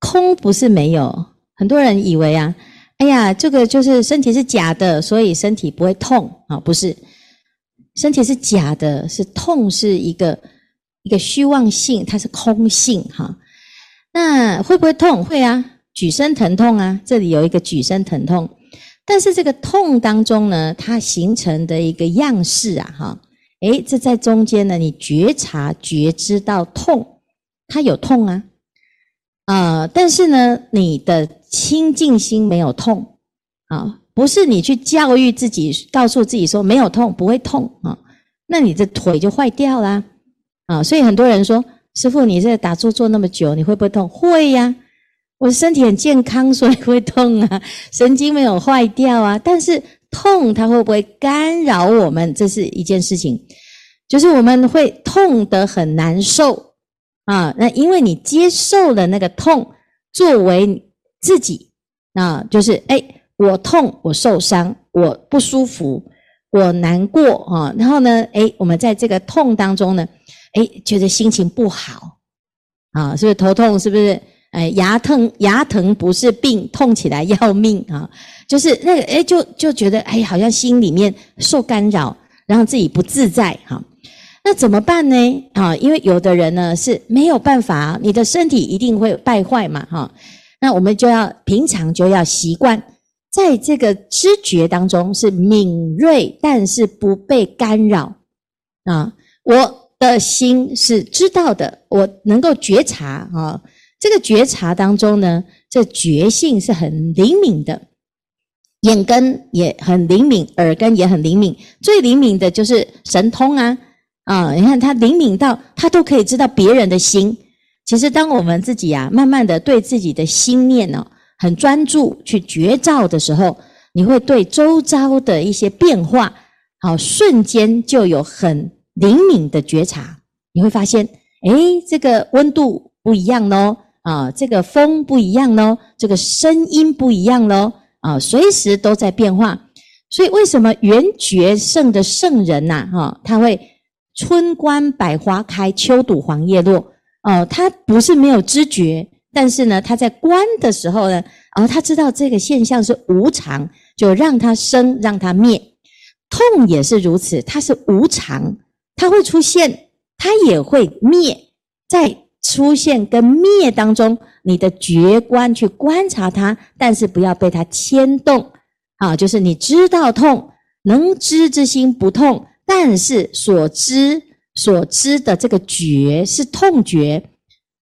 空不是没有，很多人以为啊，哎呀，这个就是身体是假的，所以身体不会痛啊，不是，身体是假的，是痛是一个一个虚妄性，它是空性哈。那会不会痛？会啊，举身疼痛啊，这里有一个举身疼痛，但是这个痛当中呢，它形成的一个样式啊，哈，诶，这在中间呢，你觉察觉知到痛，它有痛啊。啊、呃，但是呢，你的清净心没有痛啊，不是你去教育自己，告诉自己说没有痛，不会痛啊，那你的腿就坏掉啦啊！所以很多人说，师父，你这打坐坐那么久，你会不会痛？会呀，我身体很健康，所以会痛啊，神经没有坏掉啊。但是痛它会不会干扰我们？这是一件事情，就是我们会痛得很难受。啊，那因为你接受了那个痛作为自己，啊，就是哎，我痛，我受伤，我不舒服，我难过啊，然后呢，哎，我们在这个痛当中呢，哎，觉得心情不好，啊，是不是头痛？是不是？哎，牙疼，牙疼不是病，痛起来要命啊，就是那个，哎，就就觉得哎，好像心里面受干扰，然后自己不自在，哈。那怎么办呢？啊，因为有的人呢是没有办法，你的身体一定会败坏嘛，哈。那我们就要平常就要习惯，在这个知觉当中是敏锐，但是不被干扰啊。我的心是知道的，我能够觉察啊。这个觉察当中呢，这觉性是很灵敏的，眼根也很灵敏，耳根也很灵敏，最灵敏的就是神通啊。啊，你看他灵敏到他都可以知道别人的心。其实，当我们自己啊，慢慢的对自己的心念呢，很专注去觉照的时候，你会对周遭的一些变化，好，瞬间就有很灵敏的觉察。你会发现，诶，这个温度不一样哦，啊，这个风不一样喽，这个声音不一样喽，啊，随时都在变化。所以，为什么圆觉圣的圣人呐，哈，他会。春观百花开，秋睹黄叶落。哦，他不是没有知觉，但是呢，他在观的时候呢，啊，他知道这个现象是无常，就让它生，让它灭。痛也是如此，它是无常，它会出现，它也会灭。在出现跟灭当中，你的觉观去观察它，但是不要被它牵动。啊，就是你知道痛，能知之心不痛。但是所知所知的这个觉是痛觉，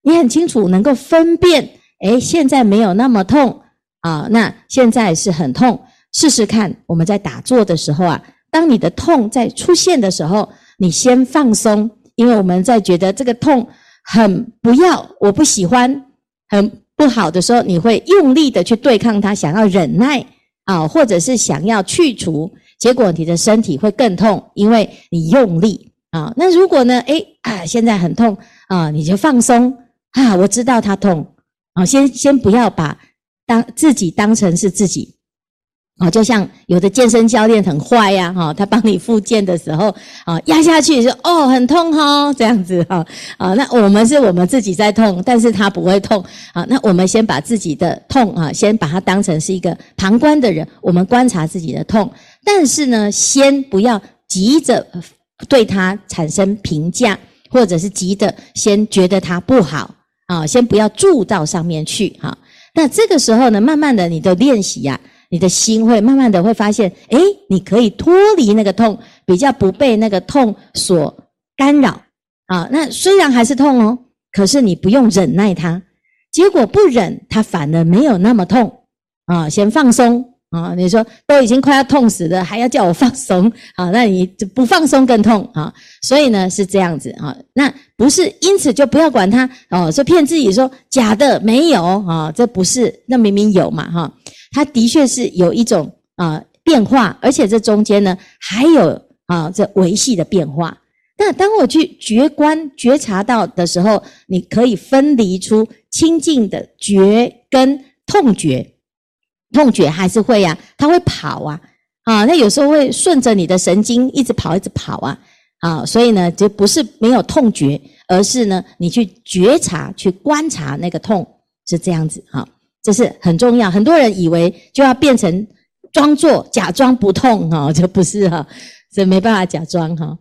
你很清楚能够分辨，诶，现在没有那么痛啊，那现在是很痛。试试看，我们在打坐的时候啊，当你的痛在出现的时候，你先放松，因为我们在觉得这个痛很不要，我不喜欢，很不好的时候，你会用力的去对抗它，想要忍耐啊，或者是想要去除。结果你的身体会更痛，因为你用力啊。那如果呢？诶啊，现在很痛啊，你就放松啊。我知道它痛啊，先先不要把当自己当成是自己啊。就像有的健身教练很坏呀，哈，他帮你复健的时候啊，压下去说哦很痛哈，这样子哈啊。那我们是我们自己在痛，但是他不会痛啊。那我们先把自己的痛啊，先把它当成是一个旁观的人，我们观察自己的痛。但是呢，先不要急着对他产生评价，或者是急着先觉得他不好啊，先不要住到上面去哈。那这个时候呢，慢慢的你的练习呀，你的心会慢慢的会发现，诶，你可以脱离那个痛，比较不被那个痛所干扰啊。那虽然还是痛哦，可是你不用忍耐它，结果不忍，它反而没有那么痛啊。先放松。啊，你说都已经快要痛死了，还要叫我放松啊？那你就不放松更痛啊？所以呢是这样子啊，那不是因此就不要管它哦，说骗自己说假的没有啊，这不是，那明明有嘛哈，它的确是有一种啊变化，而且这中间呢还有啊这维系的变化。那当我去觉观觉察到的时候，你可以分离出清净的觉跟痛觉。痛觉还是会呀、它会跑啊，啊，那有时候会顺着你的神经一直跑，一直跑啊，啊，所以呢，就不是没有痛觉，而是呢，你去觉察、去观察那个痛是这样子哈，这是很重要。很多人以为就要变成装作假装不痛哈，这不是哈，这没办法假装哈。